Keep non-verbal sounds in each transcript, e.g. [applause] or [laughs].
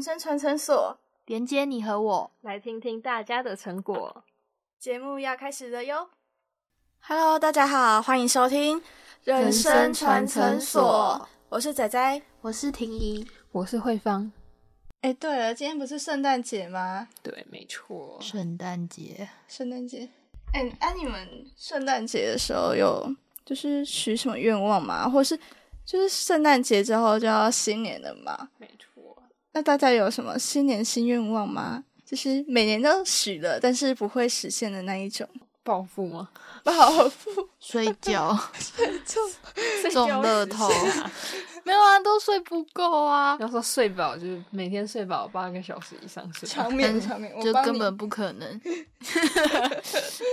人生传承所，连接你和我，来听听大家的成果。节目要开始了哟！Hello，大家好，欢迎收听人生传承所，我是仔仔，我是婷宜，我是慧芳。哎，对了，今天不是圣诞节吗？对，没错，圣诞节，圣诞节。哎，哎，你们圣诞节的时候有就是许什么愿望吗？或是就是圣诞节之后就要新年了吗？没错。那大家有什么新年新愿望吗？就是每年都许了，但是不会实现的那一种。暴富吗？[laughs] 暴富，睡觉，[laughs] 睡觉中乐透，[laughs] 没有啊，都睡不够啊。要说睡饱，就是每天睡饱八个小时以上睡，长眠长眠，就根本不可能。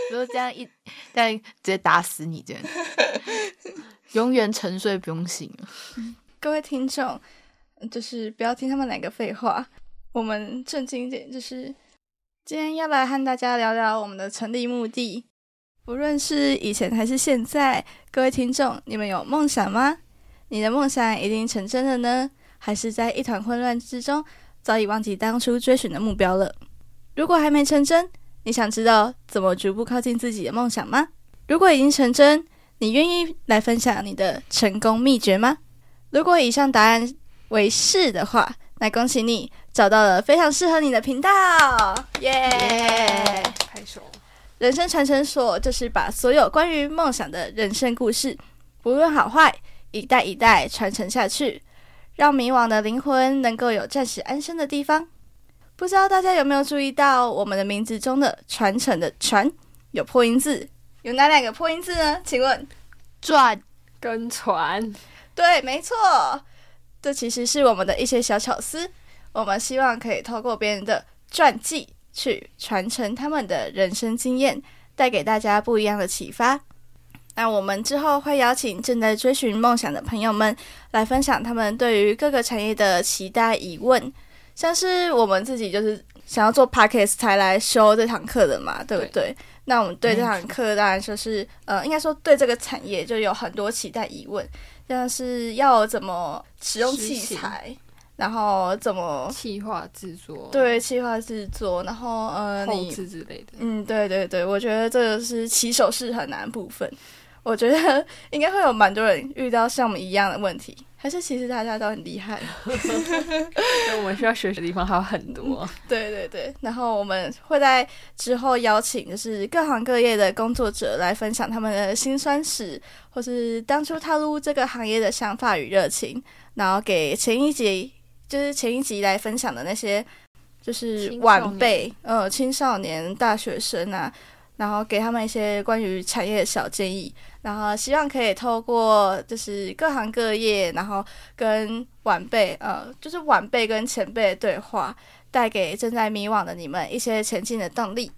如果这样一，但直接打死你，这样永远沉睡不用醒。各位听众，就是不要听他们两个废话，我们正经一点，就是今天要来和大家聊聊我们的成立目的。不论是以前还是现在，各位听众，你们有梦想吗？你的梦想已经成真了呢，还是在一团混乱之中，早已忘记当初追寻的目标了？如果还没成真，你想知道怎么逐步靠近自己的梦想吗？如果已经成真，你愿意来分享你的成功秘诀吗？如果以上答案为是的话，那恭喜你找到了非常适合你的频道，耶！拍手。人生传承所就是把所有关于梦想的人生故事，不论好坏，一代一代传承下去，让迷惘的灵魂能够有暂时安身的地方。不知道大家有没有注意到，我们的名字中的“传承”的“传”有破音字，有哪两个破音字呢？请问，转跟传？对，没错，这其实是我们的一些小巧思。我们希望可以透过别人的传记。去传承他们的人生经验，带给大家不一样的启发。那我们之后会邀请正在追寻梦想的朋友们来分享他们对于各个产业的期待疑问，像是我们自己就是想要做 p a c k a g e 才来修这堂课的嘛，对不对？那我们对这堂课当然就是呃，应该说对这个产业就有很多期待疑问，像是要怎么使用器材。然后怎么气化制作？对，气化制作，然后呃，后置之类的。嗯，对对对，我觉得这个是起手式很难部分。我觉得应该会有蛮多人遇到像我们一样的问题，还是其实大家都很厉害。[laughs] 那我们需要学习的地方还有很多。对对对，然后我们会在之后邀请就是各行各业的工作者来分享他们的辛酸史，或是当初踏入这个行业的想法与热情，然后给前一集。就是前一集来分享的那些，就是晚辈，呃，青少年、大学生啊，然后给他们一些关于产业的小建议，然后希望可以透过就是各行各业，然后跟晚辈，呃，就是晚辈跟前辈的对话，带给正在迷惘的你们一些前进的动力。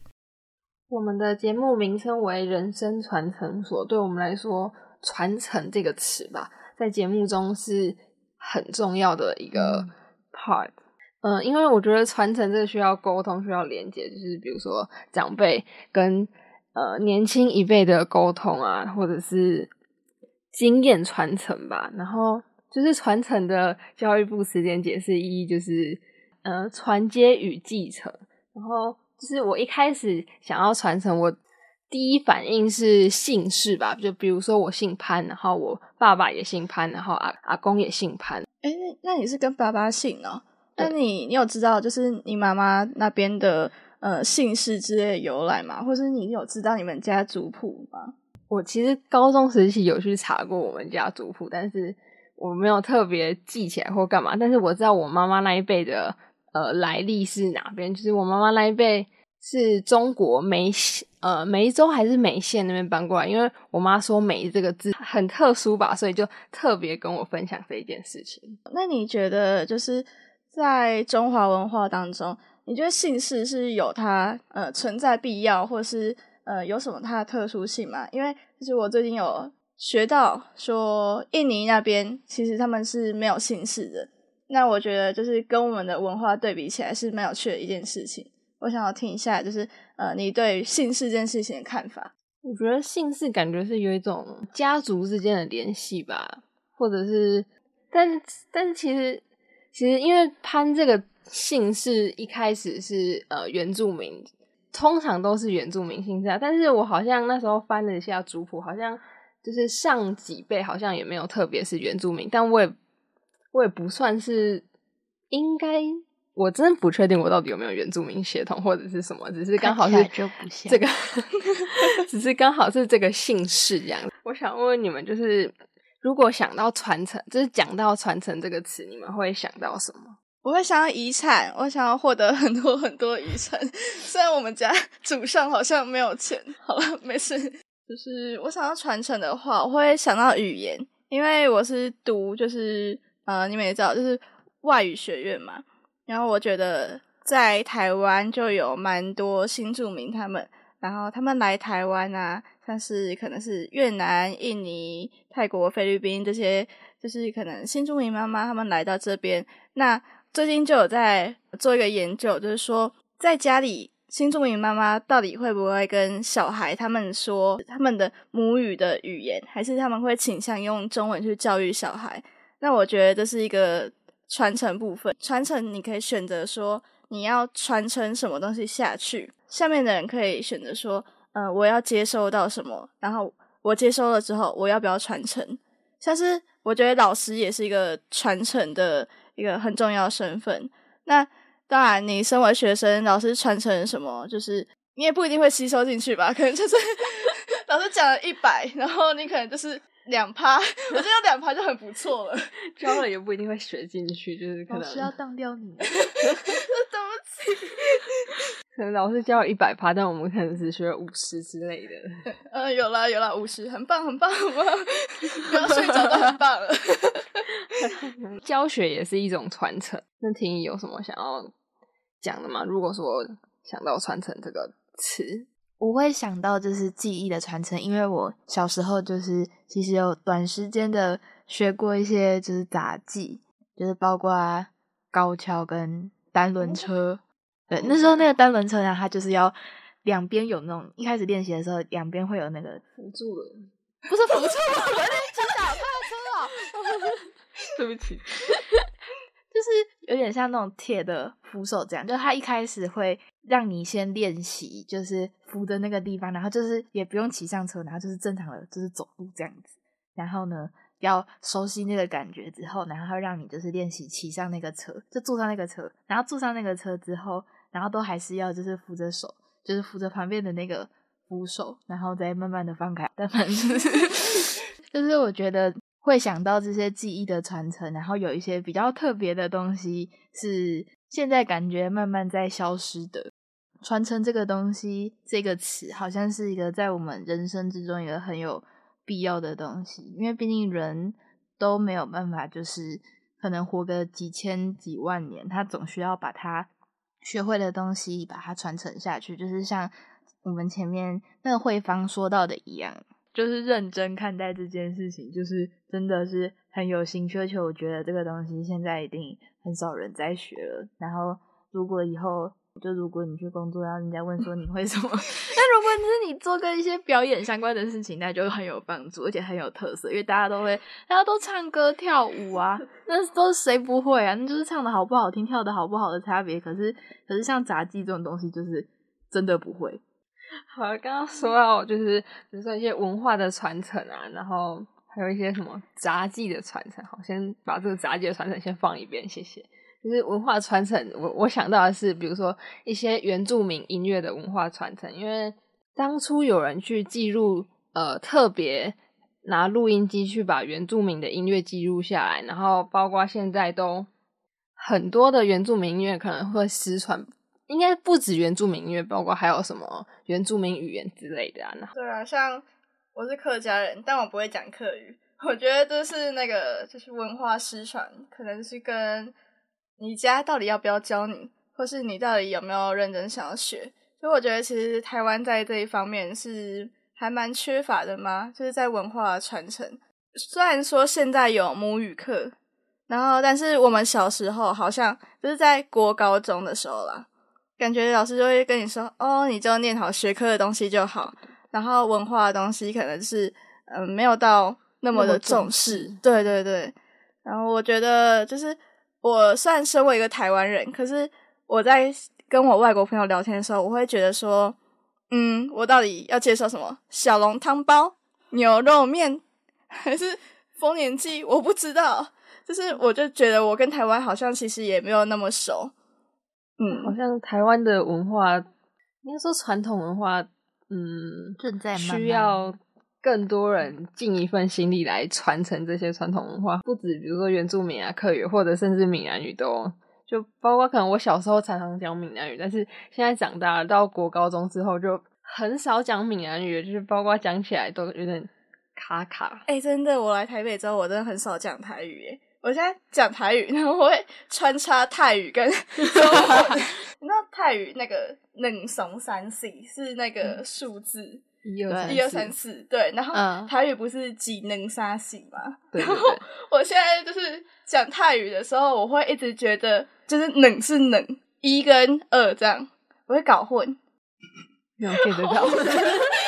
我们的节目名称为“人生传承所”，对我们来说，“传承”这个词吧，在节目中是很重要的一个。part，嗯，嗯因为我觉得传承这个需要沟通，需要连接，就是比如说长辈跟呃年轻一辈的沟通啊，或者是经验传承吧。然后就是传承的教育部时间解释意义就是呃传接与继承。然后就是我一开始想要传承，我第一反应是姓氏吧，就比如说我姓潘，然后我爸爸也姓潘，然后阿阿公也姓潘。哎，那你是跟爸爸姓哦？那你你有知道就是你妈妈那边的呃姓氏之类的由来吗？或者你有知道你们家族谱吗？我其实高中时期有去查过我们家族谱，但是我没有特别记起来或干嘛。但是我知道我妈妈那一辈的呃来历是哪边，就是我妈妈那一辈是中国梅呃梅州还是梅县那边搬过来，因为我妈说梅这个字很特殊吧，所以就特别跟我分享这一件事情。那你觉得就是在中华文化当中，你觉得姓氏是有它呃存在必要，或是呃有什么它的特殊性吗？因为就是我最近有学到说，印尼那边其实他们是没有姓氏的。那我觉得就是跟我们的文化对比起来是蛮有趣的一件事情。我想要听一下，就是呃，你对姓氏这件事情的看法。我觉得姓氏感觉是有一种家族之间的联系吧，或者是，但但是其实其实因为潘这个姓氏一开始是呃原住民，通常都是原住民姓氏啊。但是我好像那时候翻了一下族谱，好像就是上几辈好像也没有特别是原住民，但我也我也不算是应该，我真的不确定我到底有没有原住民血统或者是什么，只是刚好是这个，[laughs] 只是刚好是这个姓氏这样。我想问问你们，就是如果想到传承，就是讲到传承这个词，你们会想到什么？我会想到遗产，我想要获得很多很多遗产。虽然我们家 [laughs] 祖上好像没有钱，好了，没事。就是我想要传承的话，我会想到语言，因为我是读就是呃，你们也知道，就是外语学院嘛。然后我觉得在台湾就有蛮多新住民他们，然后他们来台湾啊，像是可能是越南、印尼、泰国、菲律宾这些，就是可能新住民妈妈他们来到这边，那最近就有在做一个研究，就是说在家里新住民妈妈到底会不会跟小孩他们说他们的母语的语言，还是他们会倾向用中文去教育小孩？那我觉得这是一个传承部分，传承你可以选择说你要传承什么东西下去，下面的人可以选择说，呃，我要接收到什么，然后我接收了之后，我要不要传承？像是我觉得老师也是一个传承的一个很重要身份。那当然，你身为学生，老师传承什么，就是你也不一定会吸收进去吧？可能就是 [laughs] 老师讲了一百，然后你可能就是两趴，我觉得有两趴就很不错了。[laughs] 教了也不一定会学进去，就是可能老师要当掉你。对不起，[laughs] 可能老师教了一百趴，但我们可能只学五十之类的。嗯，[laughs] 有啦有啦，五十，很棒很棒很棒，不要睡着都很棒了。教学也是一种传承。那婷宜有什么想要讲的吗？如果说想到传承这个词，我会想到就是记忆的传承，因为我小时候就是其实有短时间的学过一些就是杂技，就是包括高跷跟单轮车。对，那时候那个单轮车呢，它就是要两边有那种，一开始练习的时候两边会有那个辅助轮，不是辅助，[laughs] 我在指导他的车啊。[laughs] 对不起，就是有点像那种铁的扶手这样，就是它一开始会让你先练习，就是扶的那个地方，然后就是也不用骑上车，然后就是正常的就是走路这样子，然后呢要熟悉那个感觉之后，然后让你就是练习骑上那个车，就坐上那个车，然后坐上那个车之后，然后都还是要就是扶着手，就是扶着旁边的那个扶手，然后再慢慢的放开，但反正就是就是我觉得。会想到这些记忆的传承，然后有一些比较特别的东西是现在感觉慢慢在消失的。传承这个东西，这个词好像是一个在我们人生之中一个很有必要的东西，因为毕竟人都没有办法，就是可能活个几千几万年，他总需要把他学会的东西把它传承下去，就是像我们前面那个慧芳说到的一样。就是认真看待这件事情，就是真的是很有心需求。我觉得这个东西现在一定很少人在学了。然后，如果以后就如果你去工作，然后人家问说你会什么，[laughs] 那如果是你做跟一些表演相关的事情，那就很有帮助，而且很有特色，因为大家都会，大家都唱歌跳舞啊，那都是谁不会啊？那就是唱的好不好听，跳的好不好的差别。可是，可是像杂技这种东西，就是真的不会。好，刚刚说到就是比如说一些文化的传承啊，然后还有一些什么杂技的传承。好，先把这个杂技的传承先放一边，谢谢。就是文化传承，我我想到的是，比如说一些原住民音乐的文化传承，因为当初有人去记录，呃，特别拿录音机去把原住民的音乐记录下来，然后包括现在都很多的原住民音乐可能会失传。应该不止原住民音乐，包括还有什么原住民语言之类的啊。对啊，像我是客家人，但我不会讲客语。我觉得这是那个就是文化失传，可能是跟你家到底要不要教你，或是你到底有没有认真想要学。所以我觉得其实台湾在这一方面是还蛮缺乏的嘛，就是在文化传承。虽然说现在有母语课，然后但是我们小时候好像就是在国高中的时候啦。感觉老师就会跟你说：“哦，你就念好学科的东西就好，然后文化的东西可能是嗯没有到那么的重视。”对对对。然后我觉得就是我虽然身为一个台湾人，可是我在跟我外国朋友聊天的时候，我会觉得说，嗯，我到底要介绍什么？小笼汤包、牛肉面，还是丰年祭？我不知道。就是我就觉得我跟台湾好像其实也没有那么熟。嗯，好像台湾的文化，应该说传统文化，嗯，正在需要更多人尽一份心力来传承这些传统文化。不止比如说原住民啊、客语，或者甚至闽南语都，就包括可能我小时候常常讲闽南语，但是现在长大了到国高中之后，就很少讲闽南语，就是包括讲起来都有点卡卡。哎，真的，我来台北之后，我真的很少讲台语。我现在讲台语，然后我会穿插泰语跟 [laughs] 中文。你知道泰语那个“冷怂三 C” 是那个数字一二一二三四，对。然后台语不是“几能三 C” 吗？然后我现在就是讲泰语的时候，我会一直觉得就是“冷”是“冷”，一跟二这样，我会搞混。没有 get 到。[laughs]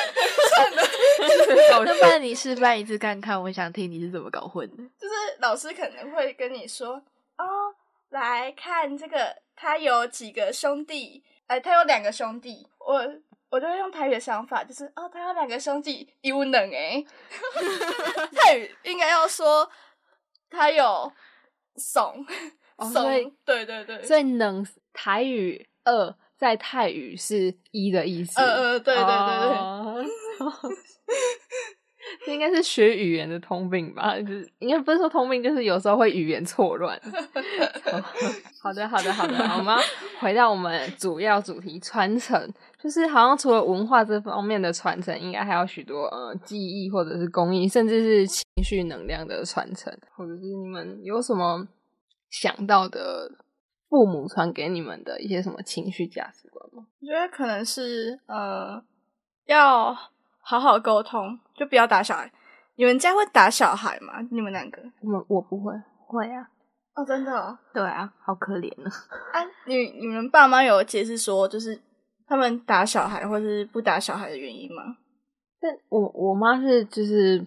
[laughs] 那不然你示范一次看看，我想听你是怎么搞混的。就是老师可能会跟你说：“哦，来看这个，他有几个兄弟？哎，他有两个兄弟。”我我就会用台语的想法，就是哦，他有两个兄弟，一无能哎。[laughs] 泰语应该要说他有怂 [laughs] 怂，对对对，所以能台语二。在泰语是一的意思，嗯嗯，对对对对，[laughs] 这应该是学语言的通病吧？就是应该不是说通病，就是有时候会语言错乱。[laughs] [laughs] 好的，好的，好的，我们回到我们主要主题传承，就是好像除了文化这方面的传承，应该还有许多呃记忆或者是工艺，甚至是情绪能量的传承，或者是你们有什么想到的？父母传给你们的一些什么情绪价值观吗？我觉得可能是呃，要好好沟通，就不要打小孩。你们家会打小孩吗？你们两个？我我不会，会啊。哦，真的？对啊，好可怜啊！啊，你你们爸妈有解释说，就是他们打小孩或是不打小孩的原因吗？但我我妈是就是。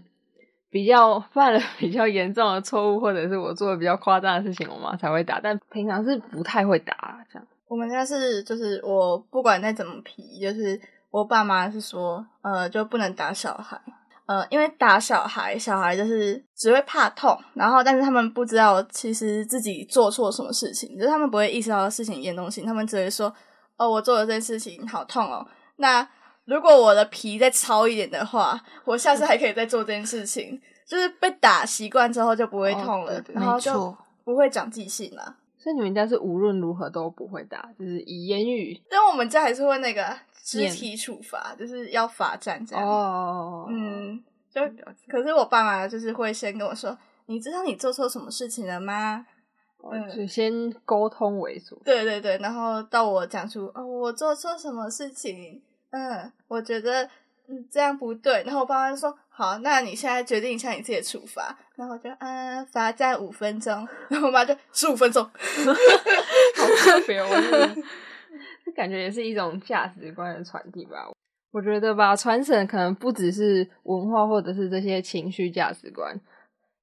比较犯了比较严重的错误，或者是我做的比较夸张的事情，我妈才会打。但平常是不太会打这样。我们家是就是我不管再怎么皮，就是我爸妈是说，呃，就不能打小孩，呃，因为打小孩，小孩就是只会怕痛，然后但是他们不知道其实自己做错什么事情，就是他们不会意识到事情严重性，他们只会说，哦，我做了这件事情好痛哦。那如果我的皮再糙一点的话，我下次还可以再做这件事情。[laughs] 就是被打习惯之后就不会痛了，然后就不会长记性了。所以你们家是无论如何都不会打，就是以言语。但我们家还是会那个肢体处罚，就是要罚站这样。哦，嗯，就可是我爸妈就是会先跟我说：“你知道你做错什么事情了吗？”嗯，就先沟通为主。对对对，然后到我讲出哦，我做错什么事情？嗯，我觉得。嗯，这样不对。然后我爸妈就说：“好，那你现在决定一下你自己的处罚。”然后我就嗯，罚站五分钟。然后我妈就十五分钟，[laughs] 好特别哦。[laughs] 这感觉也是一种价值观的传递吧。我觉得吧，传承可能不只是文化，或者是这些情绪价值观。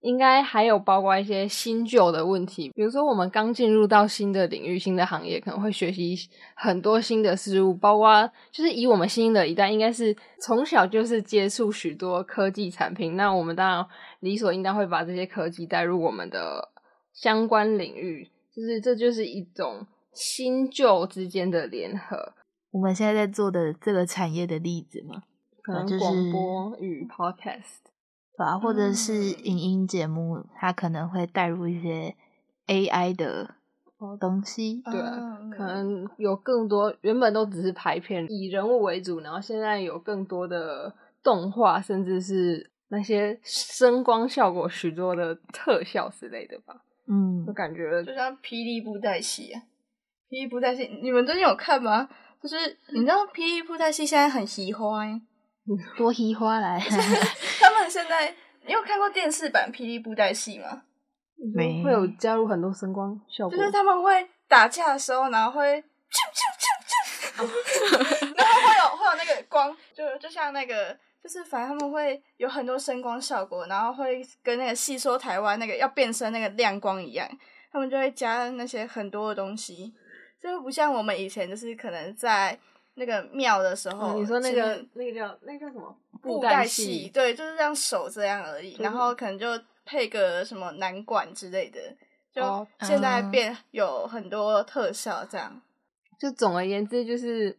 应该还有包括一些新旧的问题，比如说我们刚进入到新的领域、新的行业，可能会学习很多新的事物，包括就是以我们新的一代，应该是从小就是接触许多科技产品，那我们当然理所应当会把这些科技带入我们的相关领域，就是这就是一种新旧之间的联合。我们现在在做的这个产业的例子吗？可能广播与 podcast。或者是影音节目，它可能会带入一些 AI 的东西。对，可能有更多原本都只是拍片以人物为主，然后现在有更多的动画，甚至是那些声光效果许多的特效之类的吧。嗯，就感觉就像霹雳布袋戏，霹雳布袋戏，你们最近有看吗？就是你知道霹雳布袋戏现在很喜欢。多喜花来，[laughs] 他们现在你有看过电视版《霹雳布袋戏》吗？没，会有加入很多声光效果，就是他们会打架的时候，然后会啾啾啾啾，[laughs] 然后会有会有那个光，就就像那个，就是反正他们会有很多声光效果，然后会跟那个戏说台湾那个要变身那个亮光一样，他们就会加那些很多的东西，就不像我们以前就是可能在那个庙的时候，你说那个那个叫那个叫什么布袋戏，，对，就是这样手这样而已，然后可能就配个什么南管之类的，就哦现在嗯变有很多特效这样。就总而言之，就是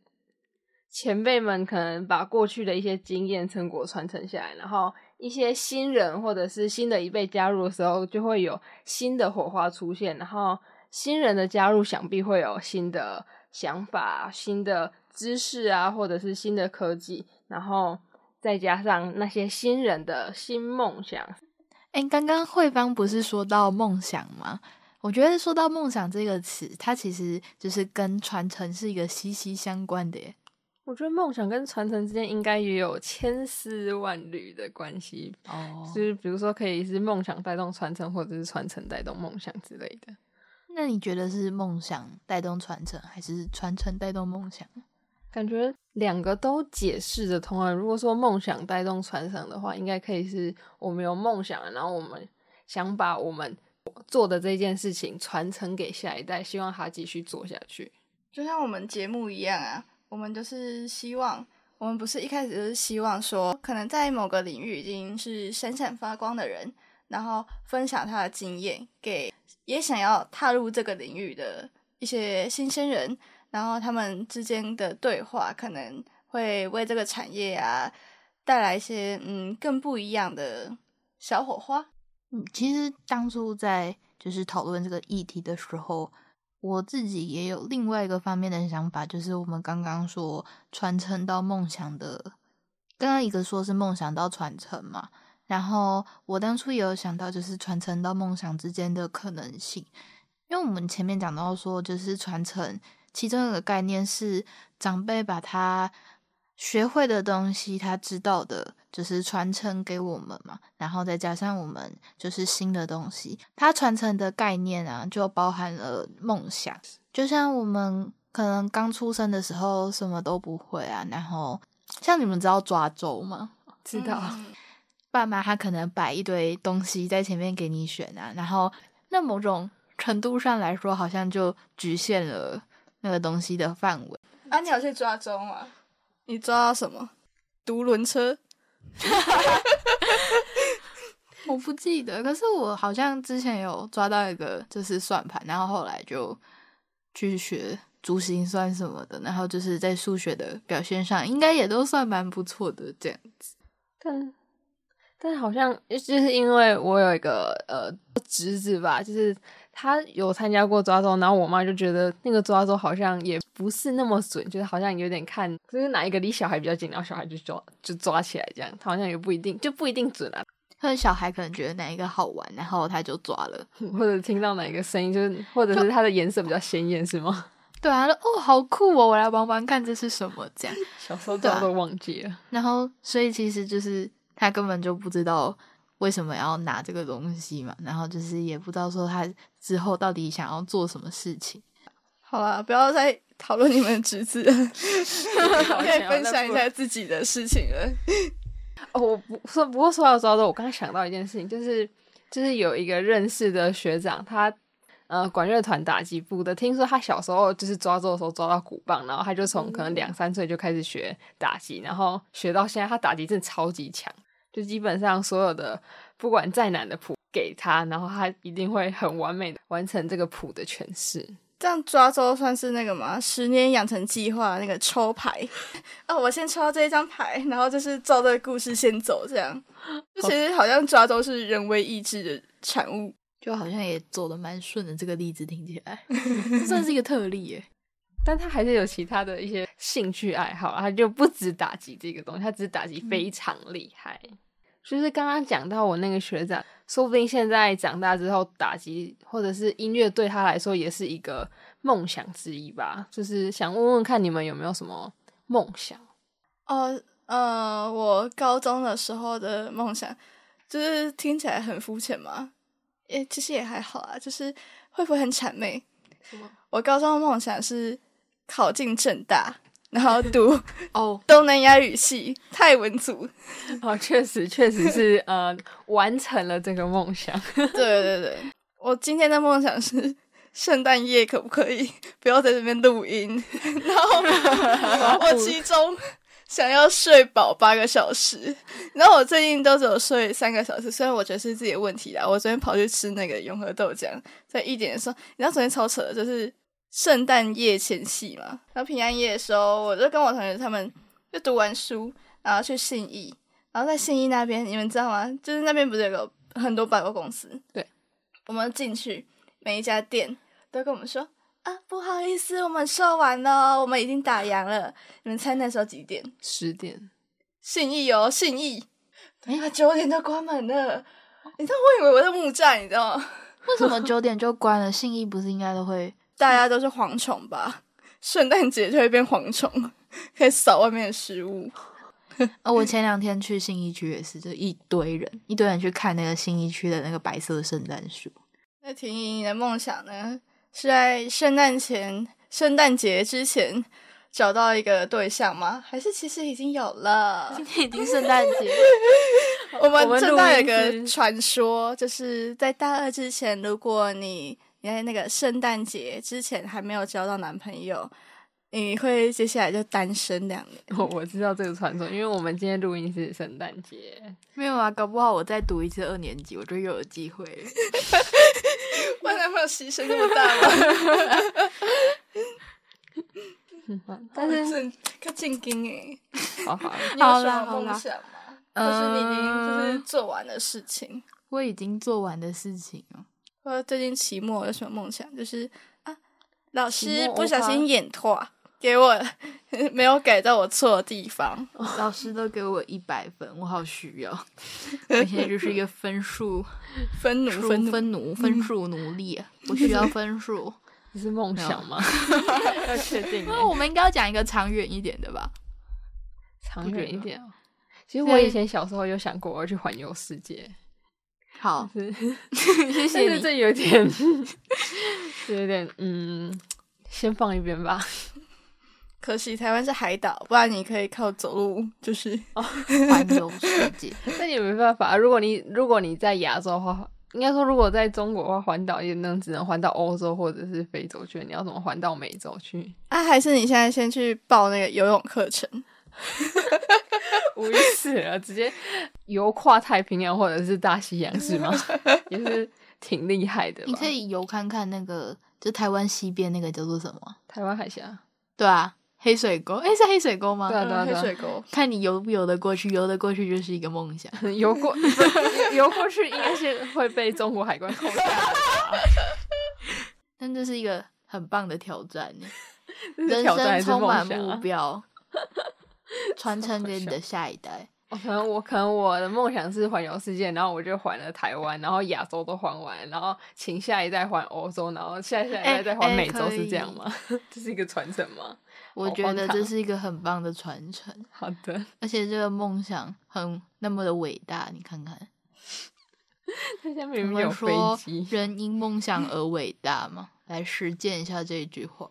前辈们可能把过去的一些经验成果传承下来，然后一些新人或者是新的一辈加入的时候，就会有新的火花出现，然后新人的加入想必会有新的想法、新的知识啊，或者是新的科技，然后再加上那些新人的新梦想，哎，刚刚慧芳不是说到梦想吗？我觉得说到梦想这个词，它其实就是跟传承是一个息息相关的耶。我觉得梦想跟传承之间应该也有千丝万缕的关系，哦就是比如说可以是梦想带动传承，或者是传承带动梦想之类的。那你觉得是梦想带动传承，还是传承带动梦想？感觉两个都解释得通啊。如果说梦想带动传承的话，应该可以是我们有梦想，然后我们想把我们做的这件事情传承给下一代，希望他继续做下去。就像我们节目一样啊，我们就是希望，我们不是一开始就是希望说，可能在某个领域已经是闪闪发光的人，然后分享他的经验给也想要踏入这个领域的一些新鲜人，然后他们之间的对话可能会为这个产业啊带来一些嗯更不一样的小火花。嗯，其实当初在就是讨论这个议题的时候，我自己也有另外一个方面的想法，就是我们刚刚说传承到梦想的，刚刚一个说是梦想到传承嘛，然后我当初也有想到，就是传承到梦想之间的可能性，因为我们前面讲到说，就是传承其中一个概念是长辈把他学会的东西，他知道的，就是传承给我们嘛，然后再加上我们就是新的东西，它传承的概念啊，就包含了梦想。就像我们可能刚出生的时候什么都不会啊，然后像你们知道抓周吗？知道，嗯 [laughs] 爸妈他可能摆一堆东西在前面给你选啊，然后那某种程度上来说，好像就局限了那个东西的范围。啊，你有去抓周吗？你抓到什么？独轮车？[laughs] 我不记得，可是我好像之前有抓到一个就是算盘，然后后来就去学珠心算什么的，然后就是在数学的表现上应该也都算蛮不错的这样子。但但好像就是因为我有一个呃侄子吧，就是他有参加过抓周，然后我妈就觉得那个抓周好像也不是那么准，就是好像有点看就是哪一个离小孩比较近，然后小孩就抓就抓起来这样，他好像也不一定就不一定准啊。[laughs] 可能小孩可能觉得哪一个好玩，然后他就抓了。[laughs] 或者听到哪一个声音，就是或者是它的颜色比较鲜艳，是吗？[laughs] 对啊，就哦，好酷哦！我来玩玩看这是什么这样。小时候对啊都忘记了。然后，所以其实就是他根本就不知道为什么要拿这个东西嘛，然后就是也不知道说他之后到底想要做什么事情。好了，不要再讨论你们的侄子 [laughs] 可以分享一下自己的事情了。哦，我不说，不过说到抓周，我刚刚想到一件事情，就是就是有一个认识的学长，他呃管乐团打击部的，听说他小时候就是抓周的时候抓到鼓棒，然后他就从可能两三岁就开始学打击，然后学到现在，他打击真的超级强，就基本上所有的不管再难的谱给他，然后他一定会很完美的完成这个谱的诠释。这样抓周算是那个吗？十年养成计划那个抽牌 [laughs] 哦，我先抽到这一张牌，然后就是照这个故事先走，这样。就其实好像抓周是人为意志的产物。就好像也走的蛮顺的，这个例子听起来 [laughs] 这算是一个特例耶。但他还是有其他的一些兴趣爱好，他就不止打击这个东西，他只是打击非常厉害。就是刚刚讲到我那个学长，说不定现在长大之后打击或者是音乐对他来说也是一个梦想之一吧。就是想问问看你们有没有什么梦想？哦，呃，我高中的时候的梦想，就是听起来很肤浅嘛，也其实也还好啊，就是会不会很谄媚？我高中的梦想是考进正大，然后读哦，东南亚语系泰文组。哦，确实确实是呃完成了这个梦想。[laughs] 对对对，我今天的梦想是圣诞夜可不可以 [laughs] 不要在这边录音？[laughs] 然后我其中想要睡饱八个小时，然后我最近都只有睡三个小时，虽然我觉得是自己的问题啦。我昨天跑去吃那个永和豆浆，在一点的时候，你知道昨天超扯的，就是圣诞夜前夕嘛，然后平安夜的时候，我就跟我同学他们就读完书，然后去信义，然后在信义那边，你们知道吗？就是那边不是有个很多百货公司？对，我们进去每一家店都跟我们说啊，不好意思，我们售完了，我们已经打烊了。你们猜那时候几点？十点，信义哦，信义，哎，九点就关门了。你知道，我以为我在木栅，你知道吗？[laughs] 为什么九点就关了？信义不是应该都会？大家都是蝗虫吧？圣诞节就会变蝗虫，可以扫外面的食物。啊，我前两天去信义区也是，就一堆人，一堆人去看那个信义区的那个白色圣诞树。那婷婷，你的梦想呢？是在圣诞前、圣诞节之前找到一个对象吗？还是其实已经有了？今天已经圣诞节，[laughs] 我们我们正大有个传说，就是在大二之前，如果你你在那个圣诞节之前还没有交到男朋友，你会接下来就单身两年。我我知道这个传说，因为我们今天录音是圣诞节，没有啊？搞不好我再读一次二年级，我就又有机会了。[laughs] 为男朋友牺牲那么大吗？[laughs] 但是是可进京哎，好好，你有好什么梦想吗？就是你已经就是做完的事情。我已经做完的事情哦。或者最近期末有什么梦想？就是啊，老期师不小心演错，给我 [laughs] 没有改到我错的地方。老师都给我一百分，我好需要。[laughs] 我现在就是一个分数分奴数分奴，分奴分数奴隶啊，我需要分数。[laughs] 你是梦想吗？要确定那我们应该要讲一个长远一点的吧？长远一点哦。其实我以前小时候有想过我要去环游世界，好，是 [laughs] 谢谢 [laughs] 这有点，这有点嗯，先放一边吧。可惜台湾是海岛，不然你可以靠走路，就是环游世界，那也没办法，如果你如果你在亚洲的话，应该说如果在中国的话，环岛也能只能环到欧洲或者是非洲去，你要怎么环到美洲去？啊，还是你现在先去报那个游泳课程？[laughs] 无语死了，直接游跨太平洋或者是大西洋是吗？[laughs] 也是挺厉害的。你可以游看看那个，就台湾西边那个叫做什么？台湾海峡，对啊，黑水沟。诶，是黑水沟吗？对啊对啊嗯黑水沟。看你游不游得过去，游得过去就是一个梦想。[laughs] 游过游过去应该是会被中国海关扣下。但这是一个很棒的挑战人挑战还是生充满目？标，[laughs] 传承给你的下一代。我可能我可能我的梦想是环游世界，然后我就环了台湾，然后亚洲都环完，然后请下一代环欧洲，然后下下一代再环哎美洲，可是这样以吗？[laughs] 这是一个传承吗？我觉得这是一个很棒的传承，[laughs] 好的，而且这个梦想很那么的伟大，你看看，他下面我明明有飞说机，人因梦想而伟大嘛，来实践一下这一句话。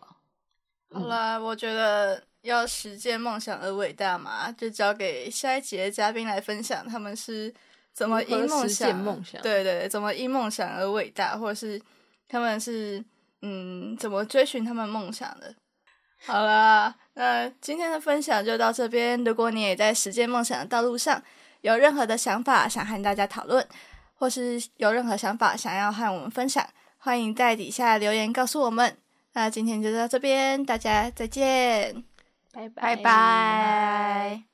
好啦，我觉得要实现梦想而伟大嘛，就交给下一集的嘉宾来分享，他们是怎么因梦想梦想对对对，怎么因梦想而伟大，或者是他们是嗯怎么追寻他们梦想的。好啦，那今天的分享就到这边。如果你也在实践梦想的道路上有任何的想法想和大家讨论，或是有任何想法想要和我们分享，欢迎在底下留言告诉我们。那今天就到这边，大家再见。拜拜拜。